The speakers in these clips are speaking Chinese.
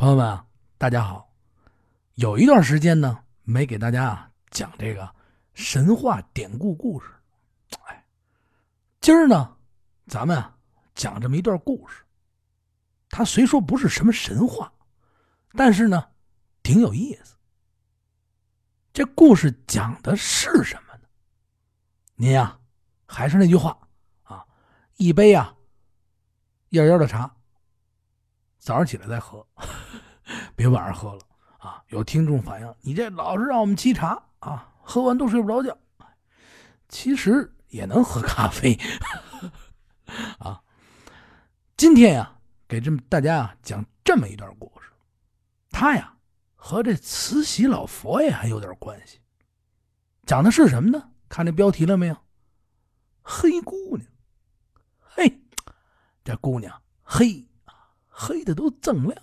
朋友们，大家好！有一段时间呢，没给大家啊讲这个神话典故故事。哎，今儿呢，咱们啊讲这么一段故事。它虽说不是什么神话，但是呢，挺有意思。这故事讲的是什么呢？您呀，还是那句话啊，一杯啊燕燕的茶。早上起来再喝，别晚上喝了啊！有听众反映，你这老是让我们沏茶啊，喝完都睡不着觉。其实也能喝咖啡 啊。今天呀，给这么大家啊讲这么一段故事，他呀和这慈禧老佛爷还有点关系。讲的是什么呢？看这标题了没有？黑姑娘，嘿，这姑娘黑。黑的都锃亮，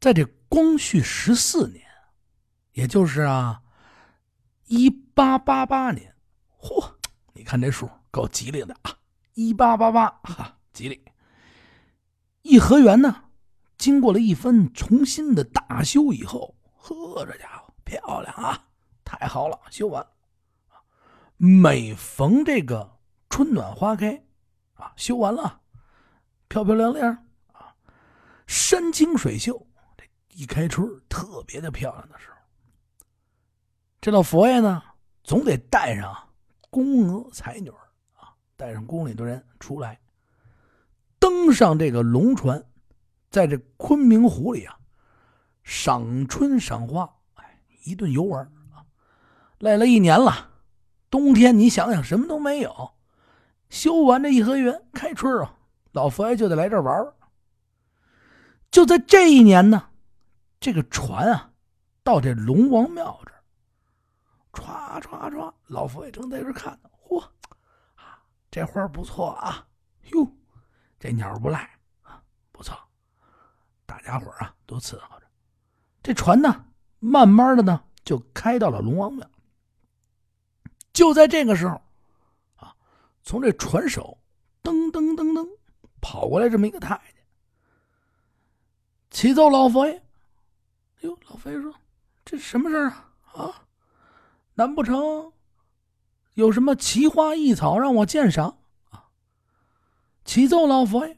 在这光绪十四年，也就是啊，一八八八年，嚯，你看这数够吉利的啊！一八八八，哈，吉利。颐和园呢，经过了一番重新的大修以后，呵，这家伙漂亮啊，太好了，修完。每逢这个春暖花开，啊，修完了，漂漂亮亮。山清水秀，这一开春特别的漂亮的时候，这老佛爷呢，总得带上宫娥才女啊，带上宫里的人出来，登上这个龙船，在这昆明湖里啊，赏春赏花，哎，一顿游玩啊，累了一年了，冬天你想想什么都没有，修完这颐和园开春啊，老佛爷就得来这玩玩。就在这一年呢，这个船啊，到这龙王庙这儿，唰唰唰，老佛爷正在这看呢。嚯，啊，这花不错啊，哟，这鸟不赖啊，不错。大家伙啊都伺候着。这船呢，慢慢的呢就开到了龙王庙。就在这个时候，啊，从这船首噔噔噔噔跑过来这么一个太监。启奏老佛爷，哟，老佛爷说：“这什么事啊？啊，难不成有什么奇花异草让我鉴赏啊？”启奏老佛爷，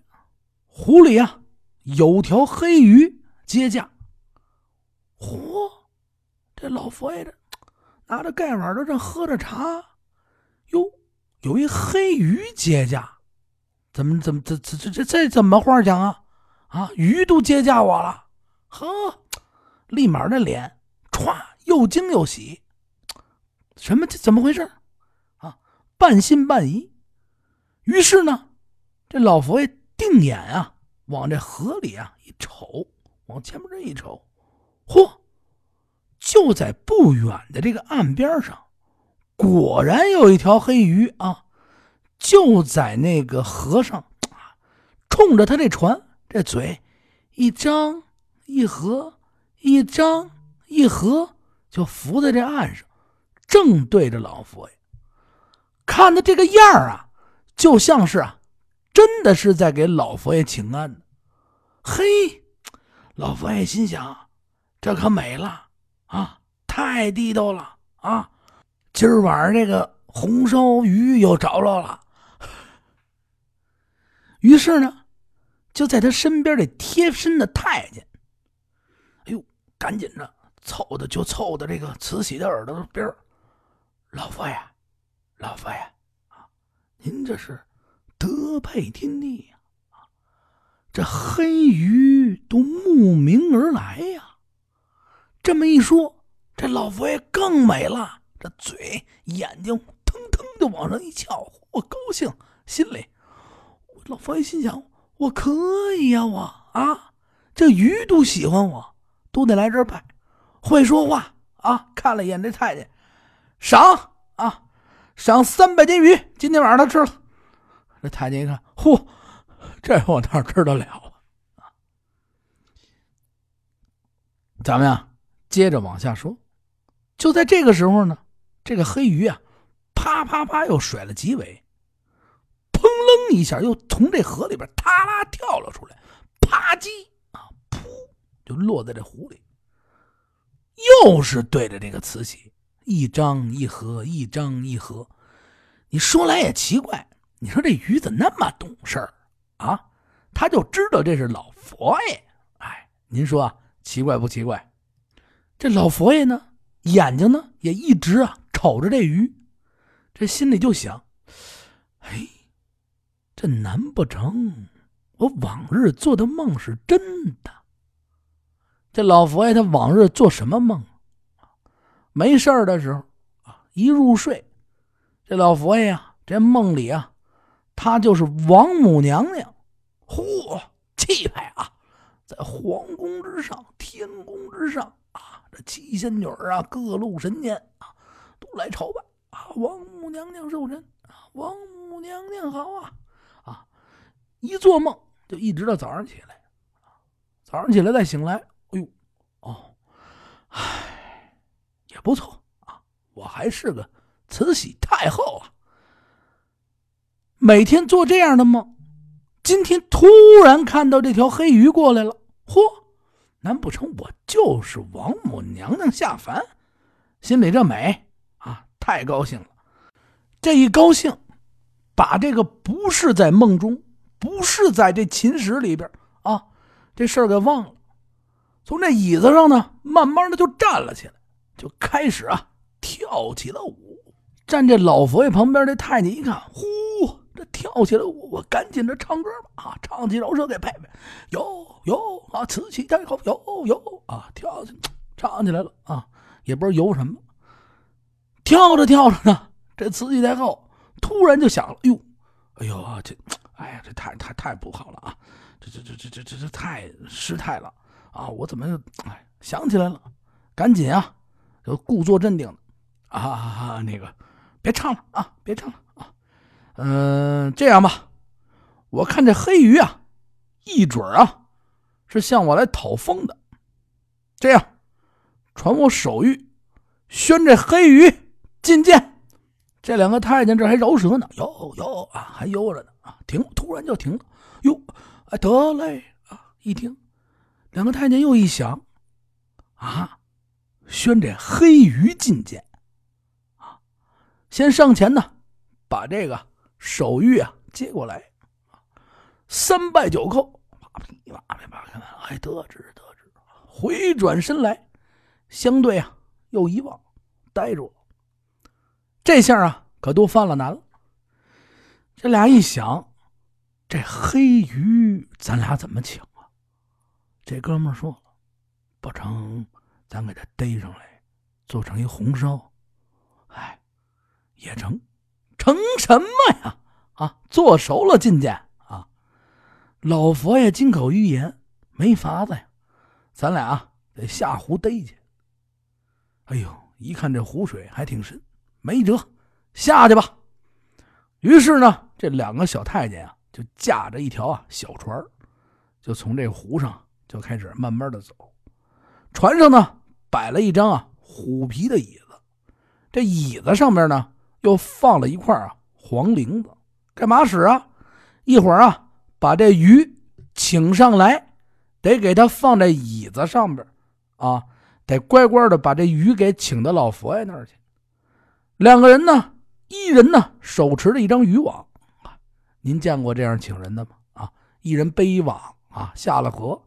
湖里啊有条黑鱼接驾。嚯，这老佛爷这拿着盖碗的正喝着茶，哟，有一黑鱼接驾，怎么怎么这这这这这怎么话讲啊？啊，鱼都接驾我了，呵，立马那脸歘又惊又喜，什么这怎么回事？啊，半信半疑。于是呢，这老佛爷定眼啊，往这河里啊一瞅，往前面这一瞅，嚯，就在不远的这个岸边上，果然有一条黑鱼啊，就在那个河上，冲着他这船。这嘴一张一合，一张一合，就浮在这岸上，正对着老佛爷。看的这个样儿啊，就像是啊，真的是在给老佛爷请安呢。嘿，老佛爷心想：这可美了啊，太地道了啊！今儿晚上这个红烧鱼又着落了。于是呢。就在他身边这贴身的太监，哎呦，赶紧的凑的就凑到这个慈禧的耳朵边老佛爷，老佛爷啊，您这是德配天地呀！啊，这黑鱼都慕名而来呀！这么一说，这老佛爷更美了，这嘴眼睛腾腾的往上一翘，我高兴，心里，老佛爷心想。我可以呀，我啊，这鱼都喜欢我，都得来这儿拜。会说话啊！看了一眼这太监，赏啊，赏三百斤鱼，今天晚上他吃了。这太监一看，嚯，这我哪吃得了啊？咱们呀，接着往下说。就在这个时候呢，这个黑鱼啊，啪啪啪又甩了几尾。楞一下又从这河里边，嗒啦跳了出来，啪叽啊，噗，就落在这湖里，又是对着这个慈禧一张一合，一张一合。你说来也奇怪，你说这鱼怎么那么懂事儿啊？他就知道这是老佛爷。哎，您说奇怪不奇怪？这老佛爷呢，眼睛呢也一直啊瞅着这鱼，这心里就想：哎，这难不成我往日做的梦是真的？这老佛爷他往日做什么梦？没事的时候啊，一入睡，这老佛爷啊，这梦里啊，他就是王母娘娘，嚯，气派啊，在皇宫之上，天宫之上啊。这七仙女啊，各路神仙啊，都来朝拜啊！王母娘娘寿辰啊！王母娘娘好！啊！一做梦就一直到早上起来，早上起来再醒来，哎呦，哦，唉，也不错啊！我还是个慈禧太后啊！每天做这样的梦，今天突然看到这条黑鱼过来了，嚯！难不成我就是王母娘娘下凡？心里这美啊，太高兴了！这一高兴，把这个不是在梦中，不是在这秦室里边啊，这事儿给忘了。从这椅子上呢，慢慢的就站了起来，就开始啊跳起了舞。站这老佛爷旁边的太监一看，呼！这跳起来，我我赶紧的唱歌吧啊！唱起饶舌给佩佩，有有啊！瓷器太后，有有啊！跳起，唱起来了啊！也不知道游什么，跳着跳着呢，这慈禧太后突然就想了：哟，哎呦这，哎呀，这太太太不好了啊！这这这这这这这太失态了啊！我怎么又哎想起来了？赶紧啊，就故作镇定啊，那个别唱了啊，别唱了啊。嗯，这样吧，我看这黑鱼啊，一准啊，是向我来讨封的。这样，传我手谕，宣这黑鱼觐见。这两个太监这还饶舌呢，哟哟啊，还悠着呢啊，停，突然就停了。哟，哎，得嘞啊！一听，两个太监又一想，啊，宣这黑鱼觐见啊，先上前呢，把这个。手谕啊，接过来，三拜九叩，啪噼啪噼啪，看看，哎，得知得知。回转身来，相对啊，又一望，呆住了。这下啊，可都犯了难了。这俩一想，这黑鱼咱俩怎么请啊？这哥们说了，不成，咱给他逮上来，做成一红烧，哎，也成。成什么呀？啊，做熟了进去啊！老佛爷金口玉言，没法子呀，咱俩得下湖逮去。哎呦，一看这湖水还挺深，没辙，下去吧。于是呢，这两个小太监啊，就驾着一条啊小船，就从这湖上就开始慢慢的走。船上呢，摆了一张啊虎皮的椅子，这椅子上面呢。又放了一块啊黄绫子，干嘛使啊？一会儿啊，把这鱼请上来，得给他放在椅子上边啊，得乖乖的把这鱼给请到老佛爷那儿去。两个人呢，一人呢手持着一张渔网，您见过这样请人的吗？啊，一人背一网啊，下了河，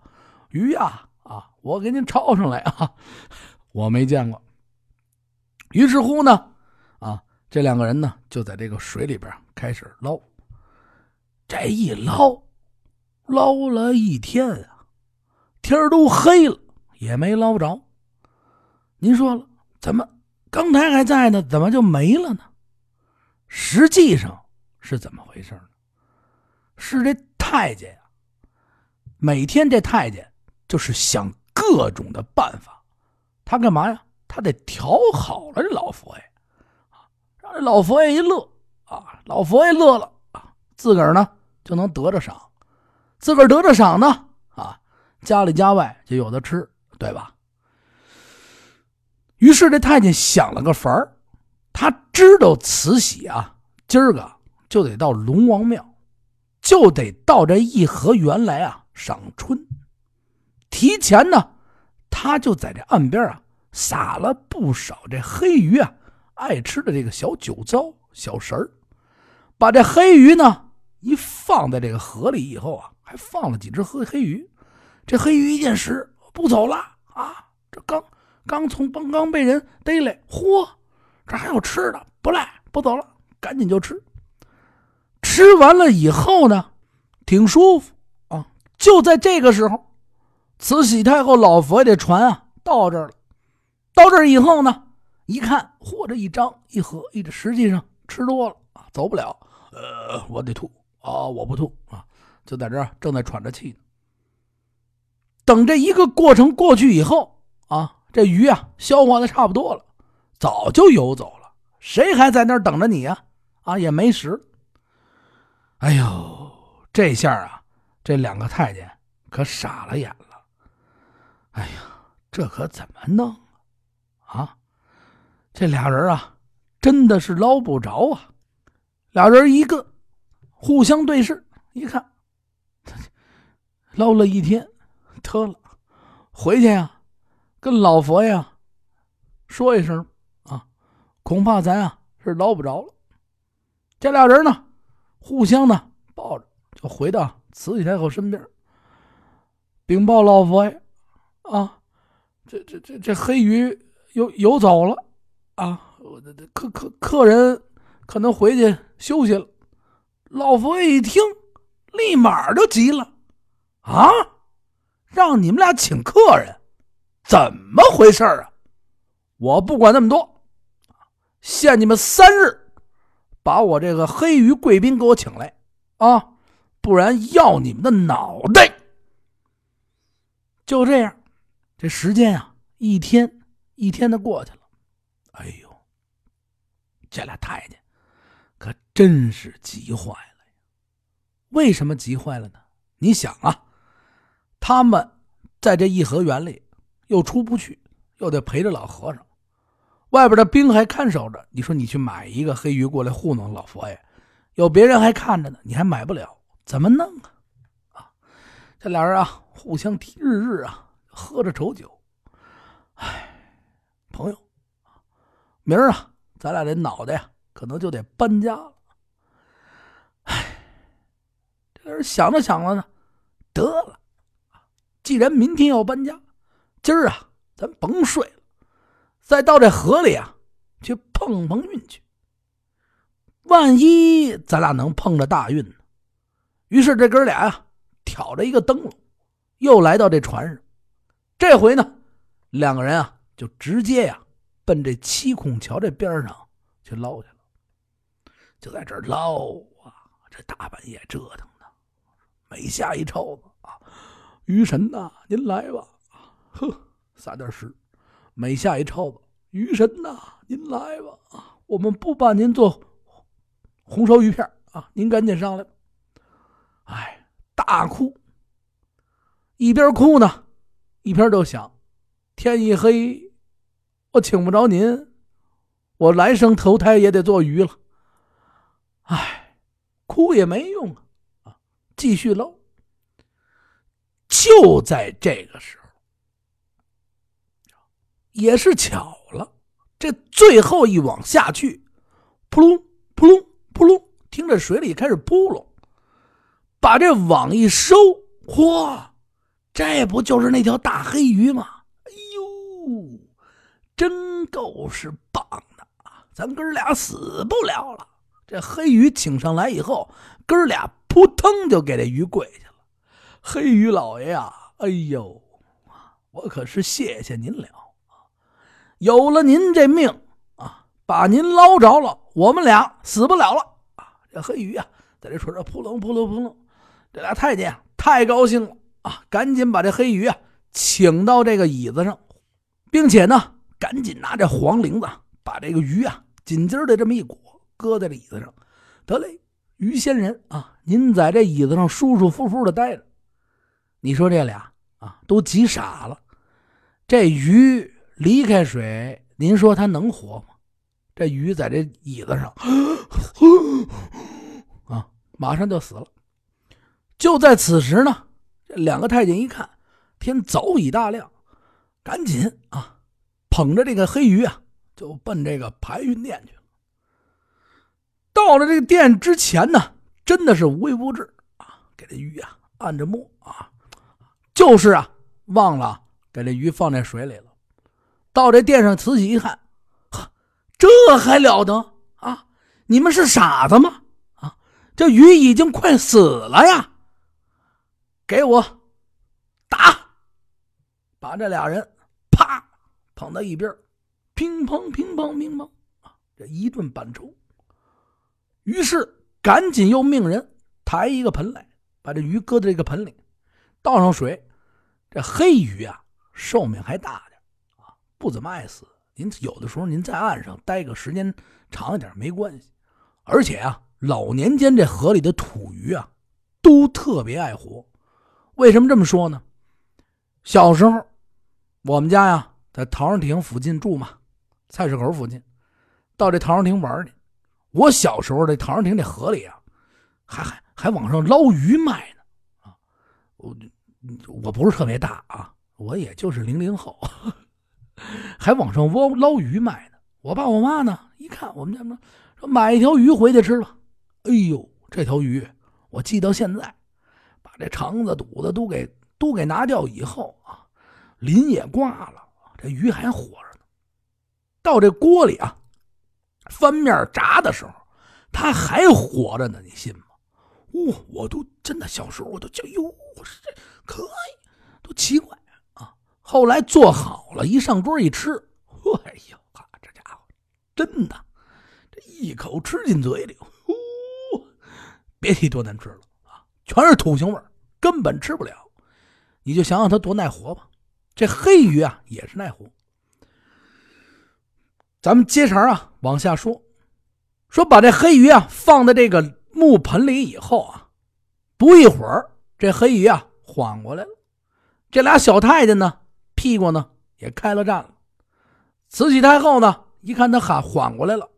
鱼呀啊，我给您抄上来啊，我没见过。于是乎呢。啊这两个人呢，就在这个水里边开始捞。这一捞，捞了一天啊，天都黑了，也没捞着。您说了，怎么刚才还在呢？怎么就没了呢？实际上是怎么回事呢？是这太监呀，每天这太监就是想各种的办法，他干嘛呀？他得调好了这老佛爷。让这老佛爷一乐啊，老佛爷乐了啊，自个儿呢就能得着赏，自个儿得着赏呢啊，家里家外就有的吃，对吧？于是这太监想了个法儿，他知道慈禧啊，今儿个就得到龙王庙，就得到这颐和园来啊赏春，提前呢他就在这岸边啊撒了不少这黑鱼啊爱吃的这个小酒糟、小食儿，把这黑鱼呢一放在这个河里以后啊，还放了几只黑黑鱼。这黑鱼一见食不走了啊，这刚刚从刚刚被人逮来，嚯，这还有吃的，不赖，不走了，赶紧就吃。吃完了以后呢，挺舒服啊。就在这个时候。慈禧太后老佛爷的船啊，到这儿了。到这儿以后呢，一看，嚯，这一张一合，一这实际上吃多了啊，走不了。呃，我得吐啊，我不吐啊，就在这儿正在喘着气呢。等这一个过程过去以后啊，这鱼啊消化的差不多了，早就游走了。谁还在那儿等着你呀？啊，也没食。哎呦，这下啊，这两个太监可傻了眼了。哎呀，这可怎么弄啊？这俩人啊，真的是捞不着啊！俩人一个互相对视，一看，捞了一天，得了，回去呀，跟老佛爷说一声啊，恐怕咱啊是捞不着了。这俩人呢，互相呢抱着，就回到慈禧太后身边，禀报老佛爷。啊，这这这这黑鱼游游走了啊！客客客人可能回去休息了。老佛爷一听，立马就急了啊！让你们俩请客人，怎么回事啊？我不管那么多，限你们三日，把我这个黑鱼贵宾给我请来啊！不然要你们的脑袋！就这样。这时间啊，一天一天的过去了。哎呦，这俩太监可真是急坏了呀！为什么急坏了呢？你想啊，他们在这颐和园里又出不去，又得陪着老和尚，外边的兵还看守着。你说你去买一个黑鱼过来糊弄老佛爷，有别人还看着呢，你还买不了，怎么弄啊？啊，这俩人啊，互相提日日啊。喝着愁酒，哎，朋友，明儿啊，咱俩这脑袋呀，可能就得搬家了。哎，这人想着想着呢，得了，既然明天要搬家，今儿啊，咱甭睡了，再到这河里啊，去碰碰运去。万一咱俩能碰着大运呢？于是这哥俩啊，挑着一个灯笼，又来到这船上。这回呢，两个人啊，就直接呀，奔这七孔桥这边上去捞去了。就在这儿捞啊，这大半夜折腾的，每下一抄子啊，鱼神呐，您来吧，呵，撒点屎；每下一抄子，鱼神呐，您来吧，我们不把您做红烧鱼片啊，您赶紧上来。哎，大哭，一边哭呢。一边就想，天一黑，我请不着您，我来生投胎也得做鱼了。唉，哭也没用啊！啊，继续捞。就在这个时，也是巧了，这最后一网下去，扑隆扑隆扑隆，听着水里开始扑隆，把这网一收，嚯！这不就是那条大黑鱼吗？哎呦，真够是棒的啊！咱哥俩死不了了。这黑鱼请上来以后，哥俩扑腾就给这鱼跪下了。黑鱼老爷呀，哎呦，我可是谢谢您了！有了您这命啊，把您捞着了，我们俩死不了了啊！这黑鱼啊，在这船上扑棱扑棱扑棱，这俩太监太高兴了。啊！赶紧把这黑鱼啊请到这个椅子上，并且呢，赶紧拿这黄铃子把这个鱼啊紧紧的这么一裹，搁在这椅子上。得嘞，鱼仙人啊，您在这椅子上舒舒服服的待着。你说这俩啊都急傻了。这鱼离开水，您说它能活吗？这鱼在这椅子上，啊，马上就死了。就在此时呢。这两个太监一看，天早已大亮，赶紧啊，捧着这个黑鱼啊，就奔这个排云殿去了。到了这个殿之前呢，真的是无微不至啊，给这鱼啊按着摸啊，就是啊，忘了给这鱼放在水里了。到这殿上，慈禧一看，呵，这还了得啊！你们是傻子吗？啊，这鱼已经快死了呀！给我打！把这俩人啪捧到一边，乒乓乒乓乒乓啊，这一顿板抽。于是赶紧又命人抬一个盆来，把这鱼搁在这个盆里，倒上水。这黑鱼啊，寿命还大。不怎么爱死，您有的时候您在岸上待个时间长一点没关系，而且啊，老年间这河里的土鱼啊，都特别爱活。为什么这么说呢？小时候，我们家呀在陶然亭附近住嘛，菜市口附近，到这陶然亭玩去。我小时候这陶然亭这河里啊，还还还往上捞鱼卖呢啊！我我不是特别大啊，我也就是零零后。还往上捞捞鱼卖呢。我爸我妈呢，一看我们家说买一条鱼回去吃吧。哎呦，这条鱼我记到现在，把这肠子肚子都给都给拿掉以后啊，鳞也挂了，这鱼还活着呢。到这锅里啊，翻面炸的时候，它还活着呢，你信吗？哦，我都真的小时候我都叫哟，这可以，都奇怪。后来做好了，一上桌一吃，哎呦哈，这家伙真的，这一口吃进嘴里，呼，别提多难吃了啊，全是土腥味根本吃不了。你就想想它多耐活吧。这黑鱼啊也是耐活。咱们接茬啊往下说，说把这黑鱼啊放在这个木盆里以后啊，不一会儿这黑鱼啊缓过来了。这俩小太监呢？屁股呢也开了战了，慈禧太后呢一看他喊缓过来了，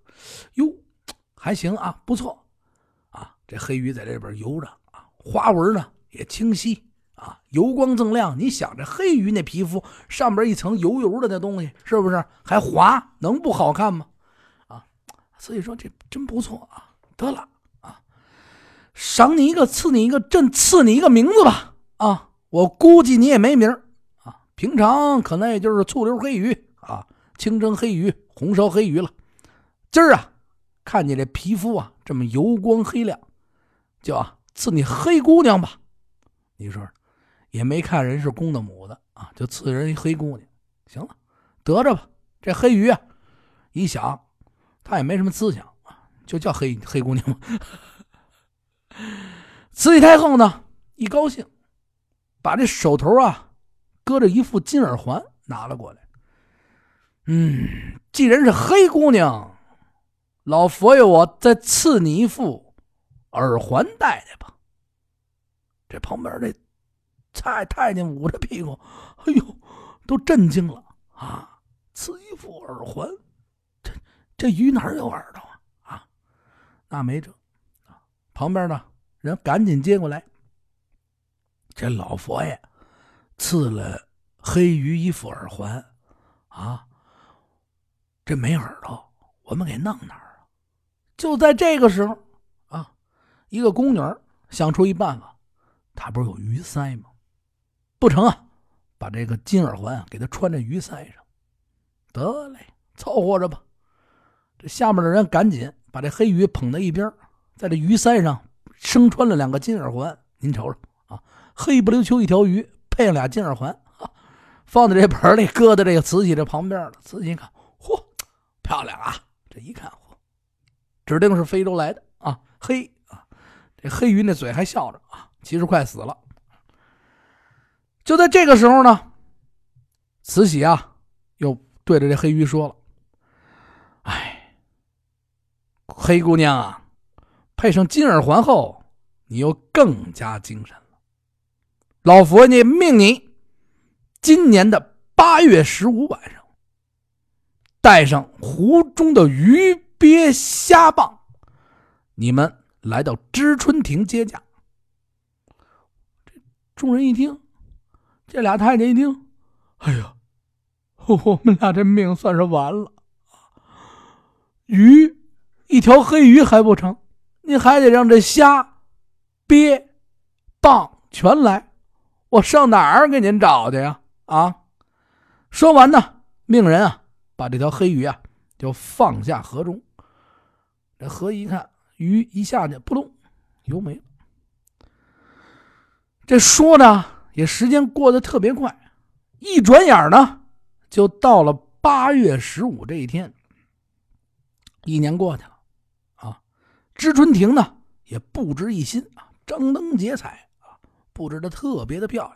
哟，还行啊，不错，啊，这黑鱼在这边游着啊，花纹呢也清晰啊，油光锃亮。你想这黑鱼那皮肤上边一层油油的那东西，是不是还滑？能不好看吗？啊，所以说这真不错啊，得了啊，赏你一个，赐你一个，朕赐你一个名字吧。啊，我估计你也没名平常可能也就是醋溜黑鱼啊，清蒸黑鱼、红烧黑鱼了。今儿啊，看你这皮肤啊这么油光黑亮，就啊赐你黑姑娘吧。你说，也没看人是公的母的啊，就赐人一黑姑娘。行了，得着吧。这黑鱼啊，一想他也没什么思想，就叫黑黑姑娘嘛。慈禧太后呢一高兴，把这手头啊。搁着一副金耳环拿了过来。嗯，既然是黑姑娘，老佛爷我再赐你一副耳环戴戴吧。这旁边这蔡太监捂着屁股，哎呦，都震惊了啊！赐一副耳环，这这鱼哪有耳朵啊？啊，那没辙！旁边呢人赶紧接过来，这老佛爷。赐了黑鱼一副耳环，啊，这没耳朵，我们给弄哪儿啊？就在这个时候，啊，一个宫女想出一办法，她不是有鱼鳃吗？不成啊，把这个金耳环给她穿在鱼鳃上，得嘞，凑合着吧。这下面的人赶紧把这黑鱼捧在一边，在这鱼鳃上生穿了两个金耳环。您瞅瞅啊，黑不溜秋一条鱼。配上俩金耳环，放在这盆里，搁在这个慈禧这旁边了。慈禧一看，嚯，漂亮啊！这一看，嚯，指定是非洲来的啊！嘿啊，这黑鱼那嘴还笑着啊，其实快死了。就在这个时候呢，慈禧啊，又对着这黑鱼说了：“哎，黑姑娘啊，配上金耳环后，你又更加精神。”老佛爷命你，今年的八月十五晚上，带上湖中的鱼鳖虾蚌，你们来到知春亭接驾。众人一听，这俩太监一听，哎呀，我们俩这命算是完了。鱼，一条黑鱼还不成，你还得让这虾、鳖、蚌全来，我上哪儿给您找去呀？啊！说完呢，命人啊，把这条黑鱼啊就放下河中。这河一看，鱼一下去，扑通，游没了。这说呢，也时间过得特别快，一转眼呢，就到了八月十五这一天。一年过去了，啊，知春亭呢也布置一新啊，张灯结彩，布置的特别的漂亮。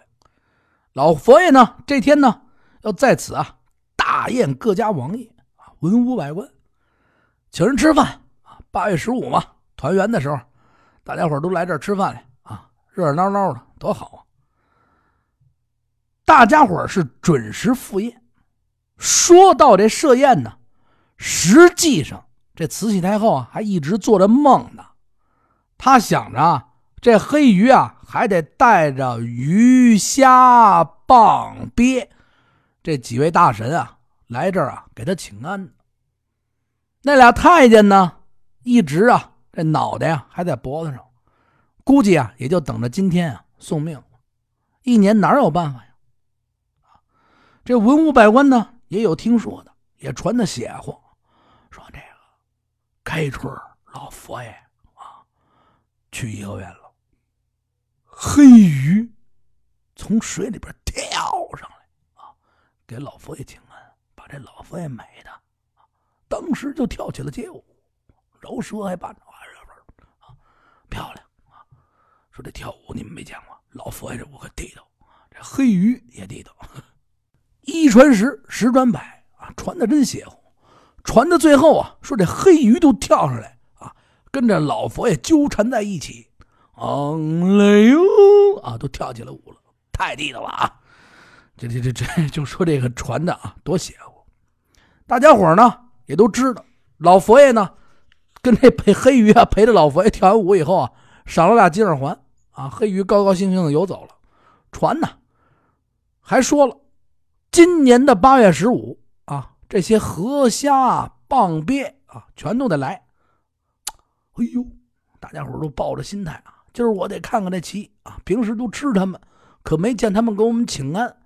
老佛爷呢这天呢要在此啊大宴各家王爷啊，文武百官，请人吃饭啊。八月十五嘛，团圆的时候，大家伙都来这儿吃饭来啊，热热闹闹的多好啊。大家伙是准时赴宴。说到这设宴呢，实际上。这慈禧太后啊，还一直做着梦呢。她想着，这黑鱼啊，还得带着鱼虾蚌鳖这几位大神啊来这儿啊，给他请安。那俩太监呢，一直啊，这脑袋呀还在脖子上，估计啊，也就等着今天啊送命。一年哪有办法呀？这文武百官呢，也有听说的，也传的邪乎，说这个。开春老佛爷啊，去颐和园了。黑鱼从水里边跳上来啊，给老佛爷请安，把这老佛爷美的当时就跳起了街舞，饶舌还伴着啊，漂亮啊！说这跳舞你们没见过，老佛爷这舞可地道，这黑鱼也地道。一传十，十传百啊，传的真邪乎。传到最后啊，说这黑鱼都跳上来啊，跟着老佛爷纠缠在一起，昂嘞哟啊，都跳起了舞了，太地道了啊！这这这这，就说这个传的啊，多邪乎！大家伙呢也都知道，老佛爷呢跟这陪黑鱼啊陪着老佛爷跳完舞以后啊，赏了俩金耳环啊，黑鱼高高兴兴的游走了。传呢还说了，今年的八月十五啊。这些河虾蚌鳖啊，全都得来。哎呦，大家伙都抱着心态啊，今儿我得看看这棋啊。平时都吃他们，可没见他们给我们请安。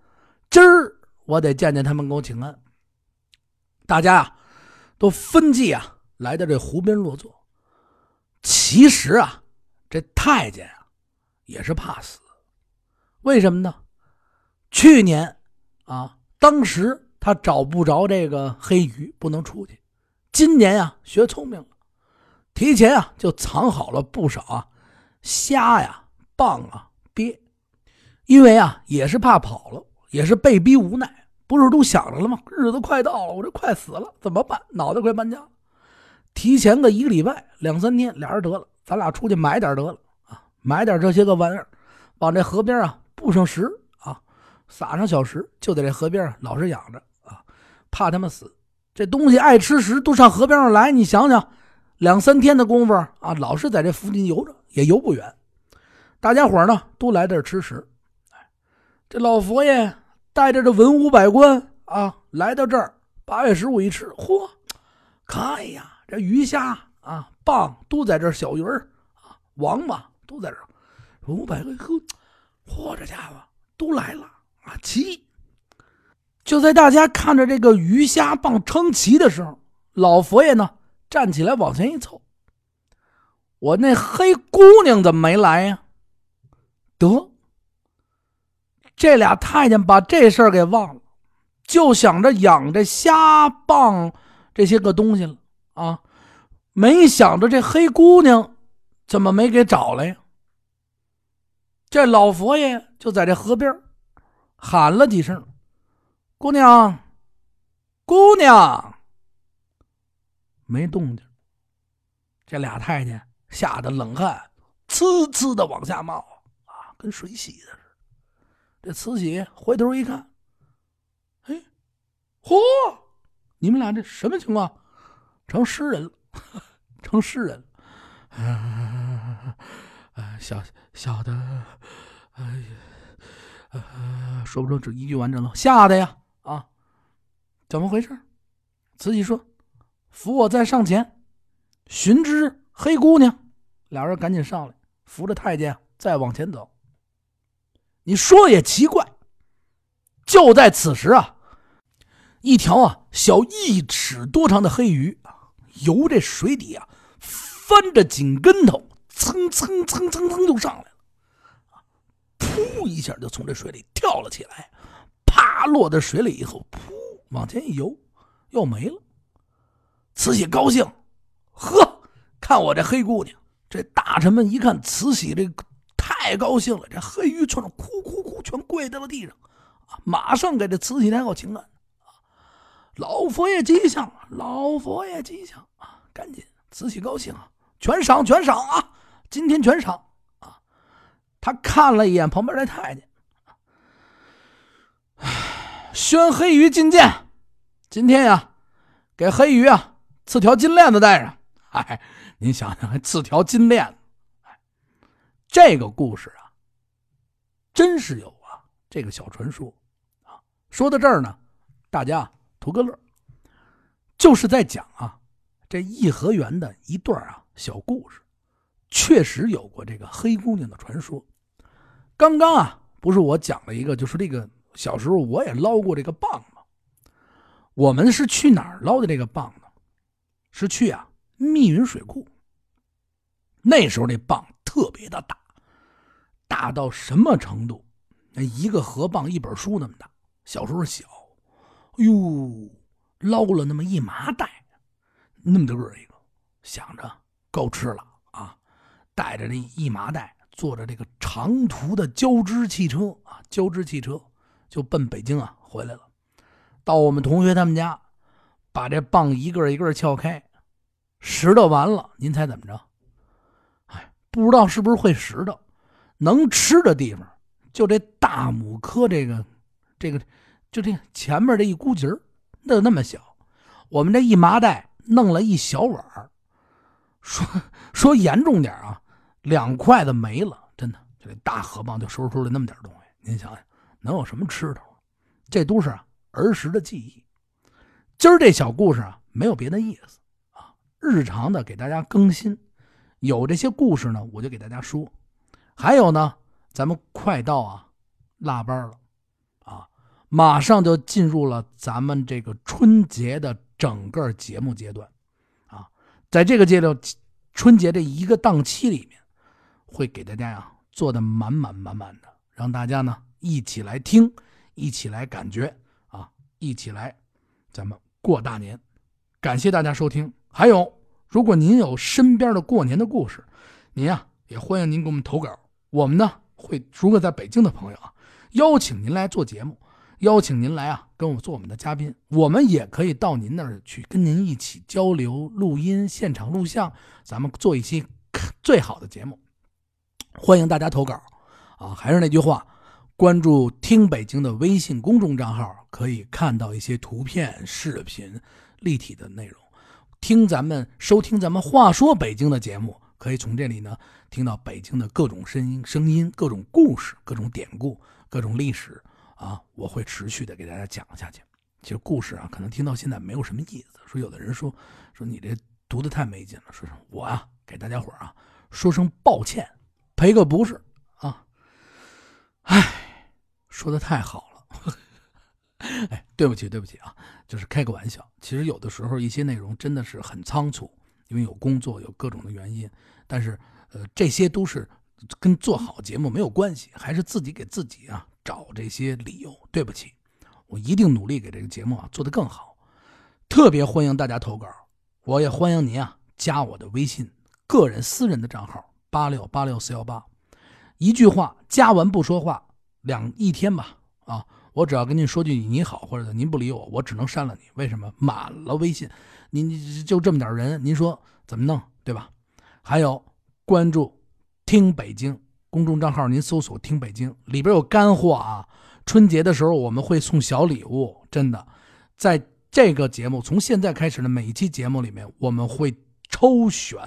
今儿我得见见他们给我请安。大家啊，都分计啊，来到这湖边落座。其实啊，这太监啊，也是怕死。为什么呢？去年啊，当时。他找不着这个黑鱼，不能出去。今年呀，学聪明了，提前啊就藏好了不少啊虾呀、蚌啊、鳖，因为啊也是怕跑了，也是被逼无奈。不是都想着了吗？日子快到了，我这快死了，怎么办？脑袋快搬家。提前个一个礼拜、两三天，俩人得了，咱俩出去买点得了啊，买点这些个玩意儿，往这河边啊布上石啊，撒上小石，就在这河边老实养着啊。怕他们死，这东西爱吃食，都上河边上来。你想想，两三天的功夫啊，老是在这附近游着，也游不远。大家伙呢，都来这儿吃食。这老佛爷带着这文武百官啊，来到这儿。八月十五一吃，嚯，看呀，这鱼虾啊、蚌都在这儿，小鱼儿啊、王八都在这儿。文武百官呵，嚯，这家伙都来了啊，齐。就在大家看着这个鱼虾蚌称齐的时候，老佛爷呢站起来往前一凑：“我那黑姑娘怎么没来呀？”得，这俩太监把这事儿给忘了，就想着养这虾蚌这些个东西了啊，没想着这黑姑娘怎么没给找来呀？这老佛爷就在这河边喊了几声。姑娘，姑娘，没动静。这俩太监吓得冷汗呲呲的往下冒啊，跟水洗的似的。这慈禧回头一看，哎，嚯，你们俩这什么情况？成诗人了，成诗人了。啊，小小的，哎呀，说不出这一句完整了，吓得呀！啊，怎么回事？慈禧说：“扶我再上前，寻知黑姑娘。”俩人赶紧上来，扶着太监再往前走。你说也奇怪，就在此时啊，一条啊小一尺多长的黑鱼啊，由这水底啊翻着紧跟头，蹭蹭蹭蹭蹭就上来了，噗一下就从这水里跳了起来，啪落在水里以后，噗往前一游，又没了。慈禧高兴，呵，看我这黑姑娘。这大臣们一看慈禧这。太高兴了，这黑鱼全哭哭哭，全跪在了地上，啊，马上给这慈禧太后请安，啊，老佛爷吉祥，老佛爷吉祥啊，赶紧，慈禧高兴啊，全赏全赏啊，今天全赏啊，他看了一眼旁边这太监，宣黑鱼觐见，今天呀，给黑鱼啊赐条金链子戴上，哎，您想想，还赐条金链子。这个故事啊，真是有啊，这个小传说啊。说到这儿呢，大家图个乐，就是在讲啊，这颐和园的一段啊小故事，确实有过这个黑姑娘的传说。刚刚啊，不是我讲了一个，就是这个小时候我也捞过这个蚌吗？我们是去哪儿捞的这个蚌呢？是去啊密云水库。那时候那蚌特别的大。大到什么程度？那一个河蚌一本书那么大。小时候小，哟，捞了那么一麻袋，那么大个一个，想着够吃了啊！带着这一麻袋，坐着这个长途的交织汽车啊，交织汽车就奔北京啊回来了。到我们同学他们家，把这蚌一个一个撬开，拾掇完了，您猜怎么着？哎，不知道是不是会拾掇。能吃的地方，就这大拇科这个，这个，就这前面这一箍节儿，那那么小。我们这一麻袋弄了一小碗说说严重点啊，两筷子没了，真的。就这大河蚌就收拾出来那么点东西，您想想，能有什么吃头？这都是儿时的记忆。今儿这小故事啊，没有别的意思，日常的给大家更新。有这些故事呢，我就给大家说。还有呢，咱们快到啊，腊八了，啊，马上就进入了咱们这个春节的整个节目阶段，啊，在这个阶段，春节这一个档期里面，会给大家呀做的满满满满的，让大家呢一起来听，一起来感觉啊，一起来，咱们过大年。感谢大家收听。还有，如果您有身边的过年的故事，您呀也欢迎您给我们投稿。我们呢会，如果在北京的朋友啊，邀请您来做节目，邀请您来啊，跟我做我们的嘉宾，我们也可以到您那儿去跟您一起交流、录音、现场录像，咱们做一期最好的节目。欢迎大家投稿啊！还是那句话，关注“听北京”的微信公众账号，可以看到一些图片、视频、立体的内容，听咱们收听咱们“话说北京”的节目。可以从这里呢听到北京的各种声音、声音、各种故事、各种典故、各种历史啊！我会持续的给大家讲下去。其实故事啊，可能听到现在没有什么意思。说有的人说说你这读的太没劲了。说说我啊，给大家伙啊说声抱歉，赔个不是啊。哎，说的太好了。哎，对不起，对不起啊，就是开个玩笑。其实有的时候一些内容真的是很仓促。因为有工作，有各种的原因，但是，呃，这些都是跟做好节目没有关系，还是自己给自己啊找这些理由。对不起，我一定努力给这个节目啊做得更好。特别欢迎大家投稿，我也欢迎您啊加我的微信个人私人的账号八六八六四幺八。一句话加完不说话，两一天吧啊，我只要跟您说句你好，或者您不理我，我只能删了你。为什么？满了微信。您就这么点人，您说怎么弄，对吧？还有关注“听北京”公众账号，您搜索“听北京”，里边有干货啊！春节的时候我们会送小礼物，真的，在这个节目从现在开始的每一期节目里面，我们会抽选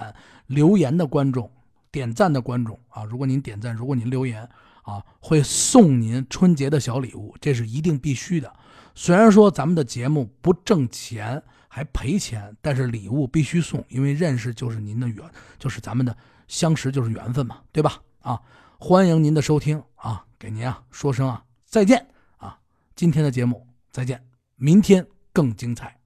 留言的观众、点赞的观众啊！如果您点赞，如果您留言啊，会送您春节的小礼物，这是一定必须的。虽然说咱们的节目不挣钱，还赔钱，但是礼物必须送，因为认识就是您的缘，就是咱们的相识就是缘分嘛，对吧？啊，欢迎您的收听啊，给您啊说声啊再见啊，今天的节目再见，明天更精彩。